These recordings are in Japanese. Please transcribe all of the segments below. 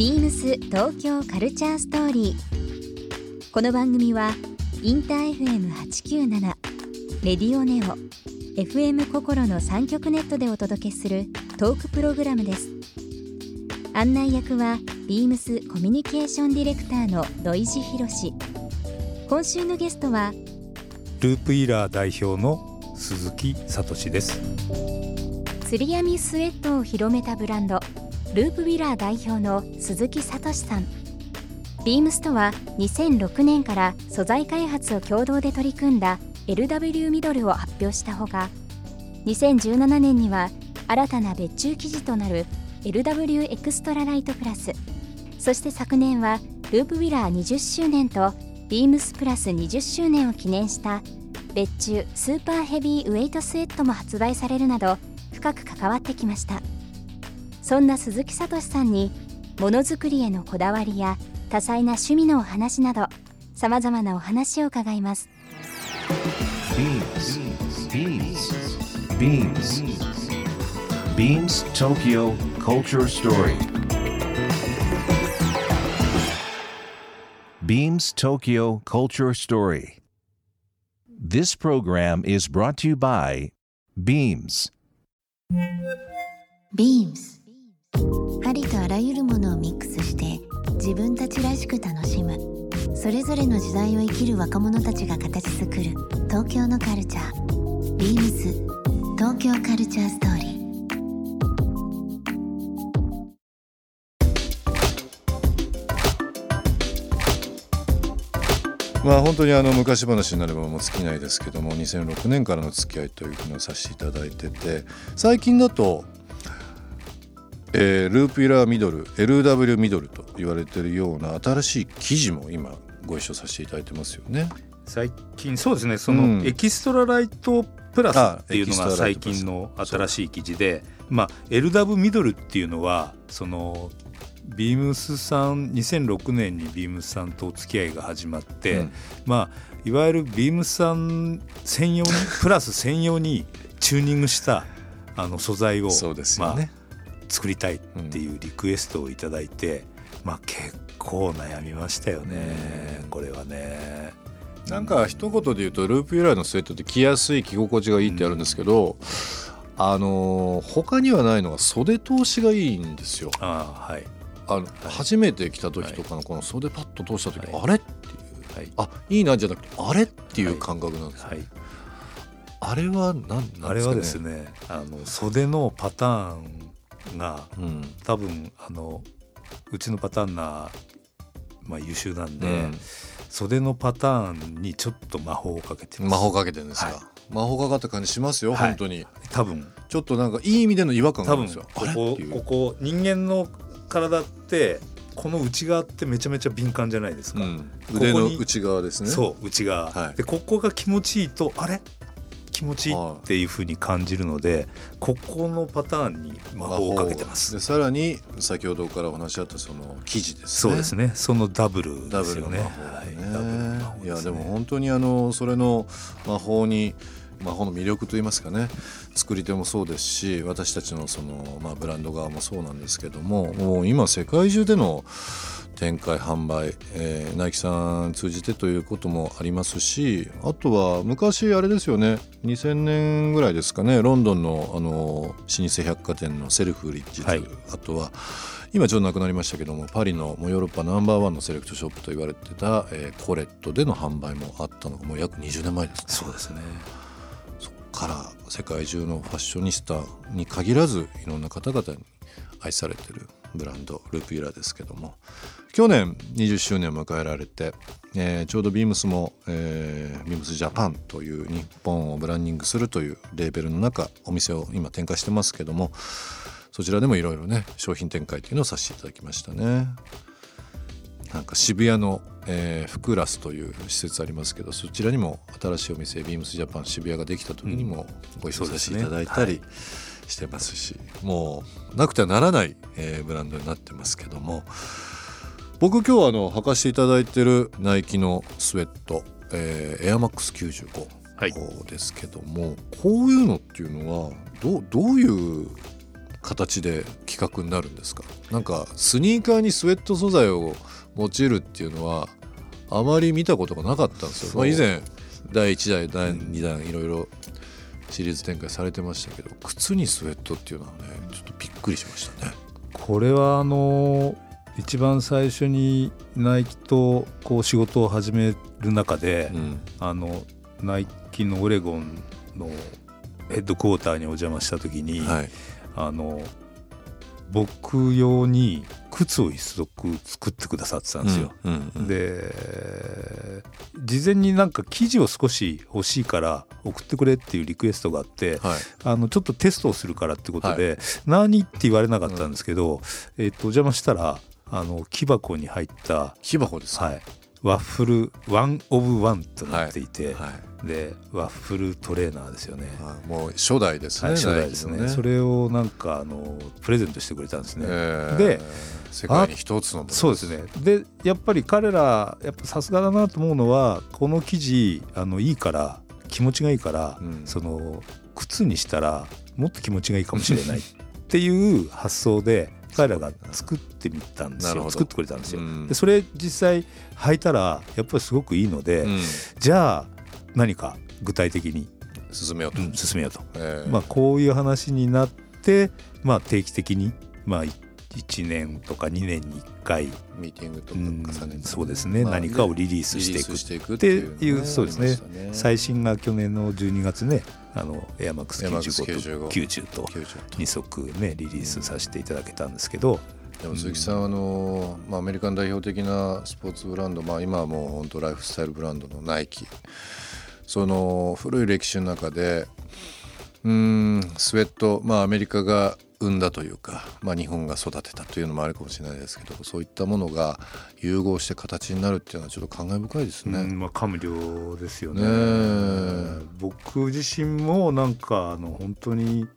ビームス東京カルチャーストーリー。この番組はインター FM897 レディオネオ FM 心の3極ネットでお届けするトークプログラムです。案内役はビームスコミュニケーションディレクターの土井博。志今週のゲストはループイラー代表の鈴木聡です。釣り網スウェットを広めたブランドループウィラー代表の鈴木聡さん。ビームスとは2006年から素材開発を共同で取り組んだ LW ミドルを発表したほか2017年には新たな別注生地となる LW エクストラライトプラスそして昨年はループウィラー20周年とビームスプラス20周年を記念した別注スーパーヘビーウェイトスウェットも発売されるなど深く関わってきました。そんな鈴木聡さんにものづくりへのこだわりや多彩な趣味のお話などさまざまなお話を伺います BeamsBeamsBeamsTokyo Culture Story Beams Tokyo Culture Story This program is brought to you by Beams Beams ありとあらゆるものをミックスして自分たちらしく楽しむ。それぞれの時代を生きる若者たちが形作る。東京のカルチャー。ビームス東京カルチャーストーリー。まあ本当にあの昔話になればもう尽きないですけども2006年からの付き合いというふうにさせていただいてて最近だと、えー、ループイラーミドル LW ミドルと言われてるような新しい記事も今ご一緒させていただいてますよね。最近そうですねそのエキストラライトプラスっていうのが最近の新しい記事で、まあ、LW ミドルっていうのはそのビームスさん2006年にビームスさんとお付き合いが始まって、うん、まあいわゆるビームスさん専用にプラス専用にチューニングしたあの素材を、そうですよね、まあ、作りたいっていうリクエストを頂いて、うん、まあ結構悩みましたよね、これはね。なんか一言で言うとループ由来のスウェットって着やすい着心地がいいってあるんですけど、うん、あの他にはないのが袖通しがいいんですよ。あはい。あの、はい、初めて来た時とかのこの袖パッと通した時、はい、あれっていう、はい、あいいなじゃなくてあれっていう感覚なんです、はい、あれは何なんですか、ね、あれはですねあの袖のパターンが、うん、多分あのうちのパターンな、まあ、優秀なんで、うん、袖のパターンにちょっと魔法をかけて魔法かけてるんですか、魔法かかった感じしますよ、本当に。多分。ちょっとなんかいい意味での違和感があるんですよ。ここここ人間の体ってこの内側ってめちゃめちゃ敏感じゃないですか、うん、腕の内側ですね。そう内側、はい、でここが気持ちいいとあれ？気持ちいいっていうふうに感じるので、ここのパターンに魔法をかけてます。でさらに先ほどからお話しあったその生地ですね。そうですね。そのダブルですよね。ダブルの魔法、ね。はい、いやでも本当にあのそれの魔法に魔法の魅力といいますかね作り手もそうですし私たちのその、まあ、ブランド側もそうなんですけどももう今世界中での展開販売、えー、ナイキさん通じてということもありますしあとは昔あれですよね2000年ぐらいですかねロンドンのあの老舗百貨店のセルフリッジはい、あとは今ちょっとなくなりましたけどもパリのヨーロッパナンバーワンのセレクトショップと言われてた、えー、コレットでの販売もあったのがもう約20年前ですね。そうですねから世界中のファッショニスタに限らずいろんな方々に愛されてるブランドルピーラですけども去年20周年を迎えられて、えー、ちょうどビームスも、えー、ビームスジャパンという日本をブランディングするというレーベルの中お店を今展開してますけどもそちらでもいろいろね商品展開というのをさせていただきましたね。なんか渋谷の、えー、フクラスという施設ありますけどそちらにも新しいお店ビームスジャパン渋谷ができた時にもご一緒させていただいたりしてますし、ねはい、もうなくてはならない、えー、ブランドになってますけども僕今日はあの履かしていただいてるナイキのスウェット、えー、エアマックス95ですけども、はい、こういうのっていうのはどどういう形で企画になるんですか？なんかスニーカーにスウェット素材を用いるっていうのはあまり見たことがなかったんですよ。まあ、以前第1弾第2弾いろいろシリーズ展開されてましたけど靴にスウェットっていうのはねちょっとびっくりしましたね。これはあの一番最初にナイキとこう仕事を始める中で、うん、あのナイキのオレゴンのヘッドクォーターにお邪魔した時に、はい、あの僕用に靴を一足作ってくださってたんですよ。うんうんうん、で事前になんか生地を少し欲しいから送ってくれっていうリクエストがあって、はい、あのちょっとテストをするからってことで、はい、何って言われなかったんですけど、うん、えー、とお邪魔したらあの木箱に入った木箱です、はい、ワッフルワンオブワンとなっていて、はい。はい、でワッフルトレーナーですよね、もう初代ですね、はい、初代ですね、ね、それをなんかあのプレゼントしてくれたんですね、えー、で世界に一つのそうですね。でやっぱり彼らやっぱさすがだなと思うのはこの生地あのいいから気持ちがいいから、うん、その靴にしたらもっと気持ちがいいかもしれない。っていう発想で彼らが作ってみたんですよ。作ってくれたんですよ、うん、でそれ実際履いたらやっぱりすごくいいので、うん、じゃあ何か具体的に進めようと、うん、進めようと、えー、まあ、こういう話になって、まあ、定期的に、まあ、1年とか2年に1回。ミーティングとか重ねて、うん、そうですね、まあ、何かをリリースしていくっていう、そうですね、ね、最新が去年の12月ねあのエアマックス95と90と2足ねリリースさせていただけたんですけど、でも鈴木さん、あのまあ、アメリカン代表的なスポーツブランド、まあ、今はもう本当ライフスタイルブランドのナイキその古い歴史の中でうんスウェット、まあ、アメリカが生んだというか、まあ、日本が育てたというのもあるかもしれないですけどそういったものが融合して形になるっていうのはちょっと感慨深いですね。うん、まあ、感無量ですよね。僕自身もなんかあの本当に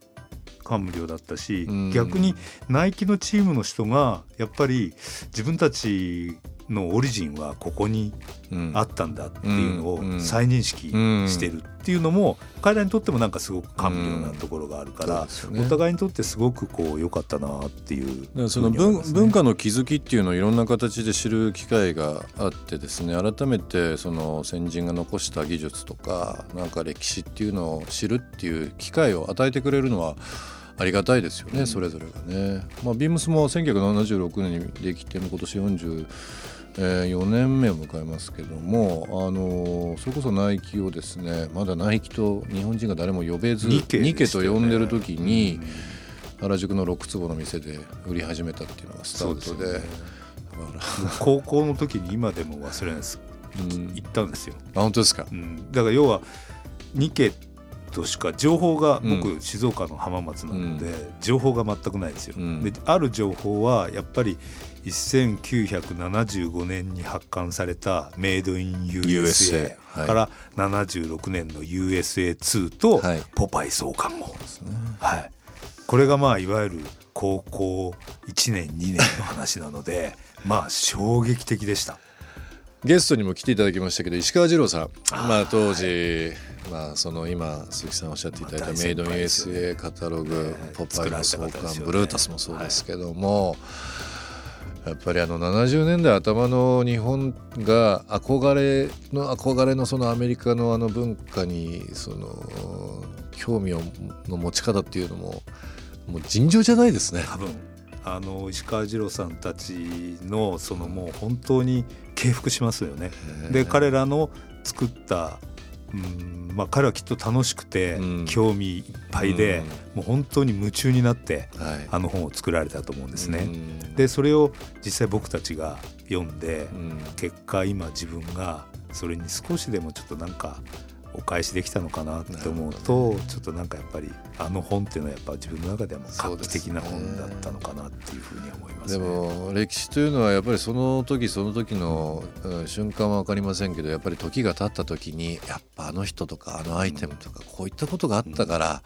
感無量だったし、うん、逆にナイキのチームの人がやっぱり自分たちのオリジンはここにあったんだっていうのを再認識してるっていうのも彼らにとってもなんかすごく感無量なところがあるから、お互いにとってすごくこう良かったなっていうその文文化の気づきっていうのをいろんな形で知る機会があってですね改めてその先人が残した技術とかなんか歴史っていうのを知るっていう機会を与えてくれるのはありがたいですよね、それぞれがね。まあ、ビームスも1976年にできて今年40えー、4年目を迎えますけども、あのー、それこそナイキをですねまだナイキと日本人が誰も呼べずニケ,、ね、と呼んでる時に、原宿の6坪の店で売り始めたっていうのがスタートで。ね、高校の時に今でも忘れないです、うん、行ったんですよ。あ本当ですか、うん、だから要はニケとしか情報が僕、うん、静岡の浜松なので、情報が全くないですよ。である情報はやっぱり1975年に発刊されたメイドイン USA から76年の USA2 とポパイ創刊号、はい、これがまあいわゆる高校1年2年の話なのでまあ衝撃的でした。ゲストにも来ていただきましたけど石川二郎さん。まあ当時、まあその今鈴木さんおっしゃっていただいたメイドイン USA カタログ、ポパイの創刊ブルータスもそうですけども、やっぱりあの70年代頭の日本が憧れの憧れのそのアメリカのあの文化にその興味をの持ち方っていうのももう尋常じゃないですね。多分あの石川次郎さんたちのそのもう本当に敬服しますよね。で彼らの作ったうんまあ、彼はきっと楽しくて、興味いっぱいで、もう本当に夢中になって、あの本を作られたと思うんですね。でそれを実際僕たちが読んで、結果今自分がそれに少しでもちょっとなんかお返しできたのかなって思うと、ね、ちょっとなんかやっぱりあの本っていうのはやっぱ自分の中ではもう画期的な本だったのかなっていうふうに思います、ね、でも歴史というのはやっぱりその時その時の、うん、瞬間は分かりませんけどやっぱり時が経った時にやっぱあの人とかあのアイテムとかこういったことがあったから、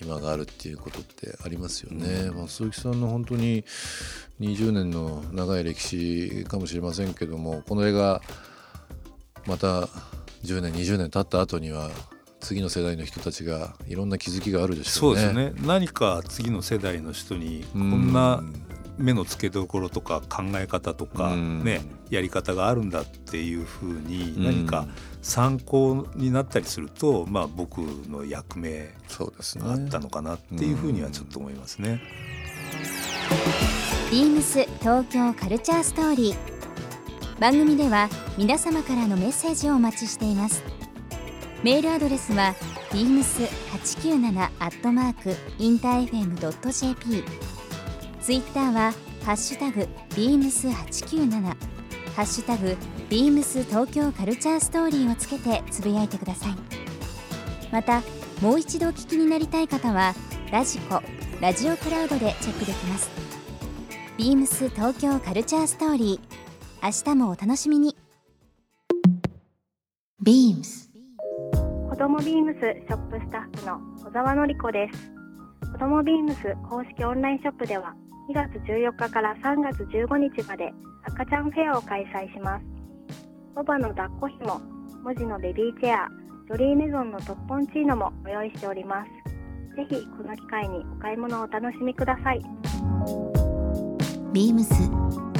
今があるっていうことってありますよね。うん、まあ、鈴木さんの本当に20年の長い歴史かもしれませんけどもこの映画また10年20年経った後には次の世代の人たちがいろんな気づきがあるでしょうね。そうですね。何か次の世代の人にこんな目の付けどころとか考え方とか、ね、やり方があるんだっていうふうに何か参考になったりすると、まあ、僕の役目があったのかなっていうふうにはちょっと思いますね。ビームス東京カルチャーストーリー番組では皆様からのメッセージをお待ちしています。メールアドレスは beams897 アットマークインター FM.jp ツイッターはハッシュタグ beams897 ハッシュタグ beams 東京カルチャーストーリーをつけてつぶやいてください。またもう一度お聞きになりたい方はラジコラジオクラウドでチェックできます。ビームス東京カルチャーストーリー。明日もお楽しみにビームス子供ビームスショップスタッフの小沢典子です子供ビームス公式オンラインショップでは2月14日から3月15日まで赤ちゃんフェアを開催します。ボバの抱っこひも、文字のベビーチェア、ジョリーメゾンのトッポンチーノもご用意しております。ぜひこの機会にお買い物をお楽しみください。ビームス